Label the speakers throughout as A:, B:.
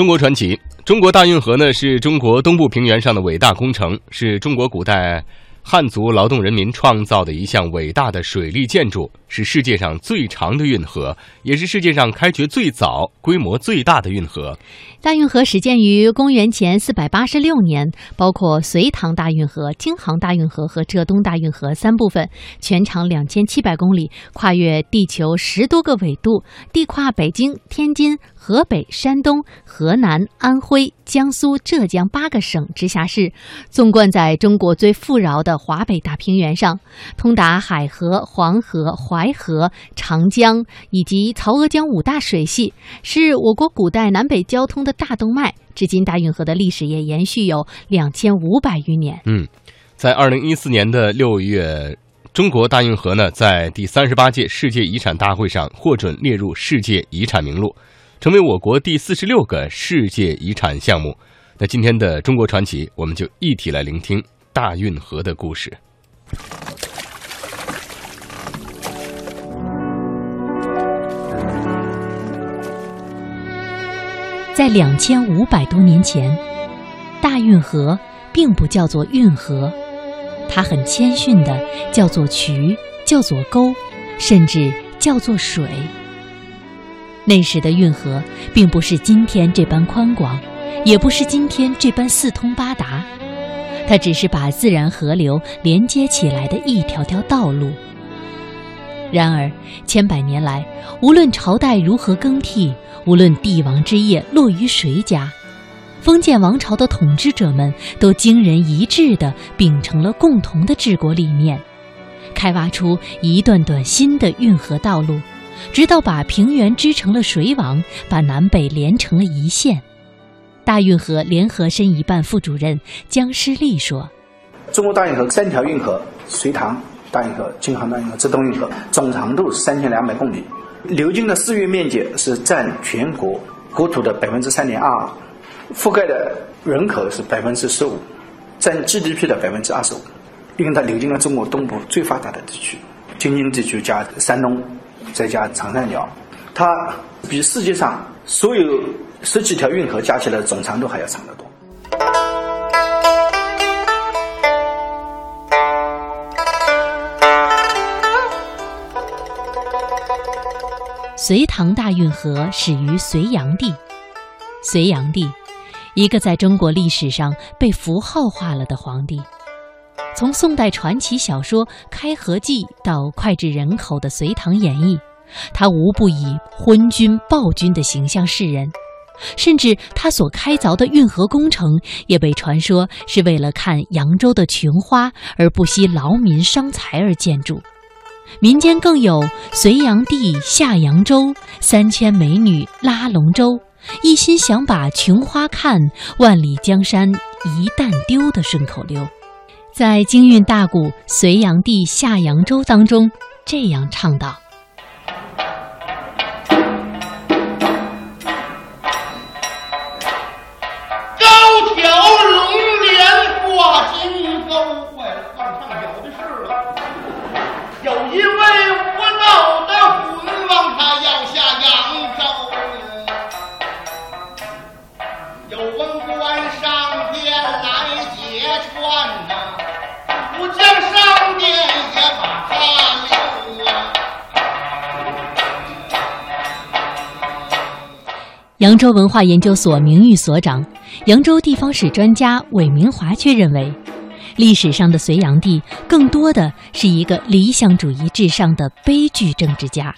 A: 中国传奇，中国大运河呢是中国东部平原上的伟大工程，是中国古代汉族劳动人民创造的一项伟大的水利建筑，是世界上最长的运河，也是世界上开掘最早、规模最大的运河。
B: 大运河始建于公元前四百八十六年，包括隋唐大运河、京杭大运河和浙东大运河三部分，全长两千七百公里，跨越地球十多个纬度，地跨北京、天津、河北、山东、河南、安徽、江苏、浙江八个省直辖市，纵贯在中国最富饶的的华北大平原上，通达海河、黄河、淮河、长江以及曹娥江五大水系，是我国古代南北交通的。大动脉，至今大运河的历史也延续有两千五百余年。
A: 嗯，在二零一四年的六月，中国大运河呢，在第三十八届世界遗产大会上获准列入世界遗产名录，成为我国第四十六个世界遗产项目。那今天的中国传奇，我们就一起来聆听大运河的故事。
B: 在两千五百多年前，大运河并不叫做运河，它很谦逊的叫做渠，叫做沟，甚至叫做水。那时的运河并不是今天这般宽广，也不是今天这般四通八达，它只是把自然河流连接起来的一条条道路。然而，千百年来，无论朝代如何更替。无论帝王之业落于谁家，封建王朝的统治者们都惊人一致地秉承了共同的治国理念，开挖出一段段新的运河道路，直到把平原织成了水网，把南北连成了一线。大运河联合申遗办副主任姜诗丽说：“
C: 中国大运河三条运河——隋唐大运河、京杭大运河、浙东运河，总长度三千两百公里。”流经的市域面积是占全国国土的百分之三点二，覆盖的人口是百分之十五，占 GDP 的百分之二十五，因为它流经了中国东部最发达的地区，京津地区加山东，再加长三角，它比世界上所有十几条运河加起来总长度还要长得多。
B: 隋唐大运河始于隋炀帝。隋炀帝，一个在中国历史上被符号化了的皇帝。从宋代传奇小说《开河记》到脍炙人口的《隋唐演义》，他无不以昏君暴君的形象示人。甚至他所开凿的运河工程，也被传说是为了看扬州的琼花而不惜劳民伤财而建筑。民间更有“隋炀帝下扬州，三千美女拉龙舟，一心想把琼花看，万里江山一旦丢”的顺口溜。在京韵大鼓《隋炀帝下扬州》当中，这样唱道。扬州文化研究所名誉所长、扬州地方史专家韦明华却认为，历史上的隋炀帝更多的是一个理想主义至上的悲剧政治家。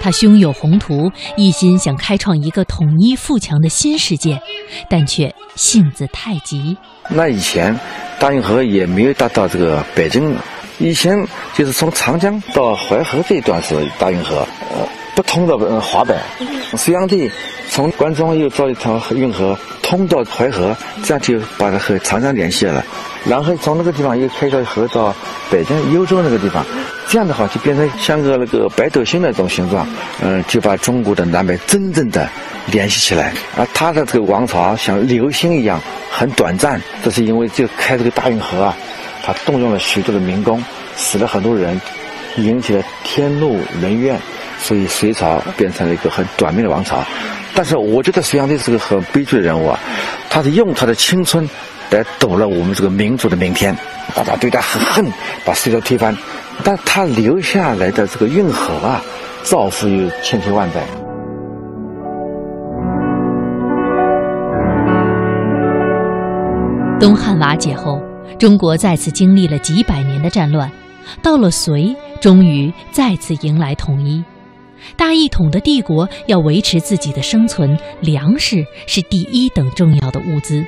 B: 他胸有宏图，一心想开创一个统一富强的新世界，但却性子太急。
D: 那以前大运河也没有达到这个北京，以前就是从长江到淮河这一段是大运河，呃，不通到华北。隋炀帝。从关中又造一条运河通到淮河，这样就把它和长江联系了。然后从那个地方又开条河到北京幽州那个地方，这样的话就变成像个那个北斗星那种形状。嗯，就把中国的南北真正的联系起来。而他的这个王朝像流星一样很短暂，这是因为就开这个大运河啊，他动用了许多的民工，死了很多人，引起了天怒人怨。所以隋朝变成了一个很短命的王朝。但是我觉得隋炀帝是个很悲剧的人物啊，他是用他的青春来赌了我们这个民族的明天，大家对他很恨，把隋朝推翻，但他留下来的这个运河啊，造福于千秋万代。
B: 东汉瓦解后，中国再次经历了几百年的战乱，到了隋，终于再次迎来统一。大一统的帝国要维持自己的生存，粮食是第一等重要的物资。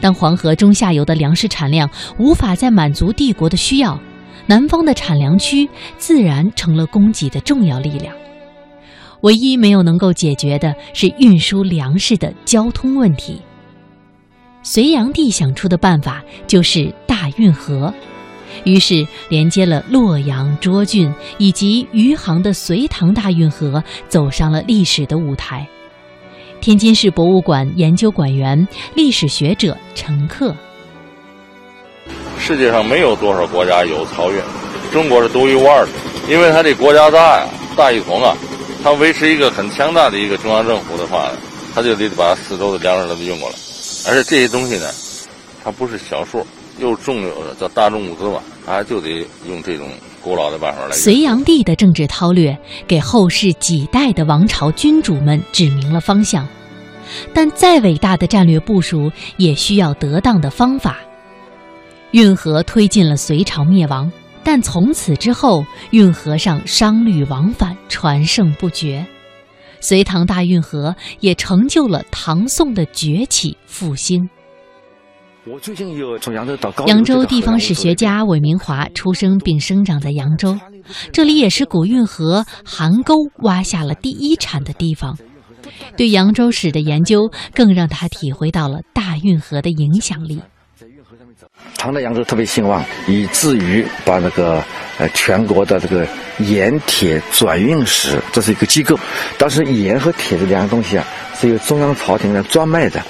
B: 当黄河中下游的粮食产量无法再满足帝国的需要，南方的产粮区自然成了供给的重要力量。唯一没有能够解决的是运输粮食的交通问题。隋炀帝想出的办法就是大运河，于是连接了洛阳、涿郡以及余杭的隋唐大运河走上了历史的舞台。天津市博物馆研究馆员、历史学者陈克：
E: 世界上没有多少国家有漕运，中国是独一无二的，因为它这国家大呀，大一统啊，它维持一个很强大的一个中央政府的话，它就得把四周的粮食都运过来。而且这些东西呢，它不是小数，又重又叫大众物资嘛，他就得用这种古老的办法来。
B: 隋炀帝的政治韬略给后世几代的王朝君主们指明了方向，但再伟大的战略部署也需要得当的方法。运河推进了隋朝灭亡，但从此之后，运河上商旅往返，传盛不绝。隋唐大运河也成就了唐宋的崛起复兴。
D: 我最近又从扬州到高
B: 扬州地方史学家韦明华出生并生长在扬州，这里也是古运河邗沟挖下了第一铲的地方。对扬州史的研究，更让他体会到了大运河的影响力。
D: 唐代扬州特别兴旺，以至于把那个呃全国的这个盐铁转运使，这是一个机构。当时盐和铁这两个东西啊，是由中央朝廷来专卖的，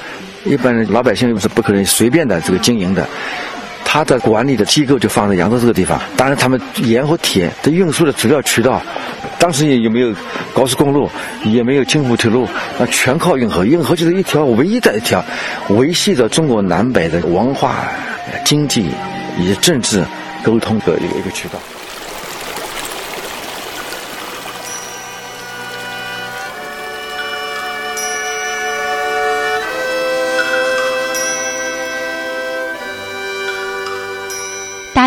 D: 一般老百姓是不可能随便的这个经营的。他的管理的机构就放在扬州这个地方。当然，他们盐和铁的运输的主要渠道，当时也也没有高速公路，也没有京沪铁路，那全靠运河。运河就是一条唯一的一条维系着中国南北的文化。经济以及政治沟通的一个一个渠道。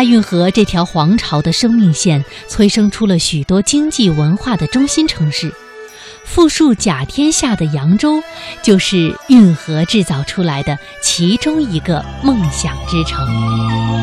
B: 运河这条皇朝的生命线，催生出了许多经济文化的中心城市。富庶甲天下的扬州，就是运河制造出来的其中一个梦想之城。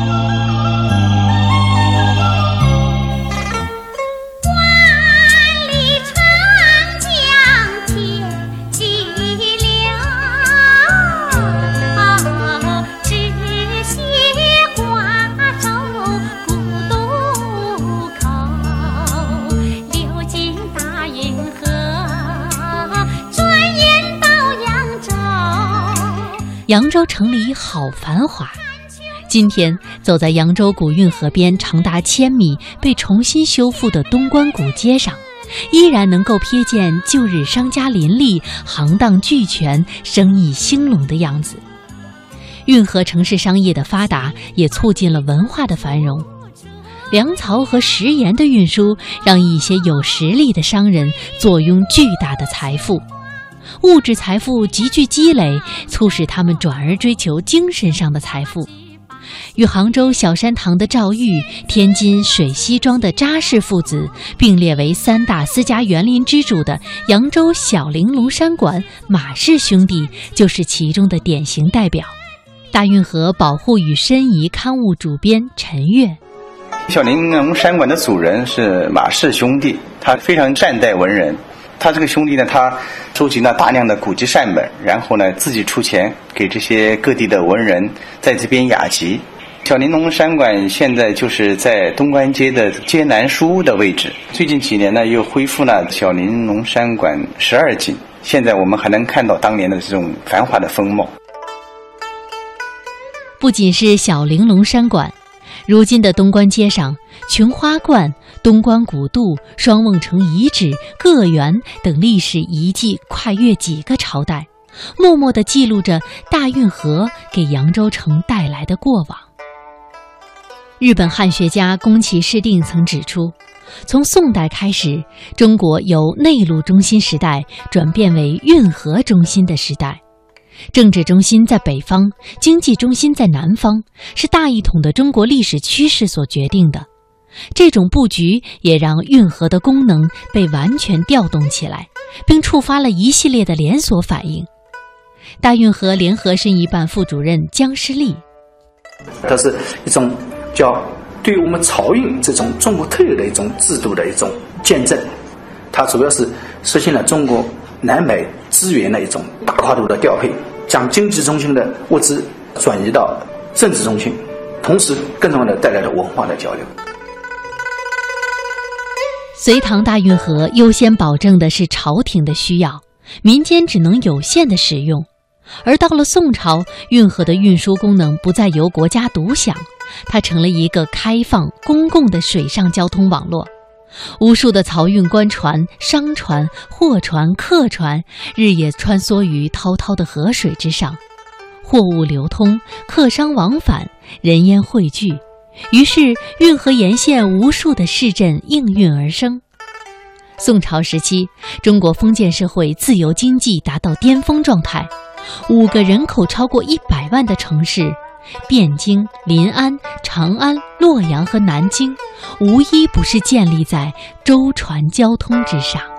B: 扬州城里好繁华，今天走在扬州古运河边长达千米、被重新修复的东关古街上，依然能够瞥见旧日商家林立、行当俱全、生意兴隆的样子。运河城市商业的发达，也促进了文化的繁荣。粮草和食盐的运输，让一些有实力的商人坐拥巨大的财富。物质财富急剧积累，促使他们转而追求精神上的财富。与杭州小山堂的赵玉、天津水西庄的扎氏父子并列为三大私家园林之主的扬州小玲珑山馆马氏兄弟，就是其中的典型代表。大运河保护与申遗刊物主编陈悦：
F: 小玲珑山馆的主人是马氏兄弟，他非常善待文人。他这个兄弟呢，他收集了大量的古籍善本，然后呢自己出钱给这些各地的文人在这边雅集。小玲珑山馆现在就是在东关街的街南书屋的位置。最近几年呢，又恢复了小玲珑山馆十二景，现在我们还能看到当年的这种繁华的风貌。
B: 不仅是小玲珑山馆。如今的东关街上，琼花观、东关古渡、双瓮城遗址、个园等历史遗迹跨越几个朝代，默默地记录着大运河给扬州城带来的过往。日本汉学家宫崎市定曾指出，从宋代开始，中国由内陆中心时代转变为运河中心的时代。政治中心在北方，经济中心在南方，是大一统的中国历史趋势所决定的。这种布局也让运河的功能被完全调动起来，并触发了一系列的连锁反应。大运河联合申遗办副主任姜诗丽，
C: 它是一种叫对于我们漕运这种中国特有的一种制度的一种见证。它主要是实现了中国南北资源的一种大跨度的调配。将经济中心的物资转移到政治中心，同时更重要的带来了文化的交流。
B: 隋唐大运河优先保证的是朝廷的需要，民间只能有限的使用；而到了宋朝，运河的运输功能不再由国家独享，它成了一个开放公共的水上交通网络。无数的漕运官船、商船、货船、客船日夜穿梭于滔滔的河水之上，货物流通，客商往返，人烟汇聚，于是运河沿线无数的市镇应运而生。宋朝时期，中国封建社会自由经济达到巅峰状态，五个人口超过一百万的城市。汴京、临安、长安、洛阳和南京，无一不是建立在舟船交通之上。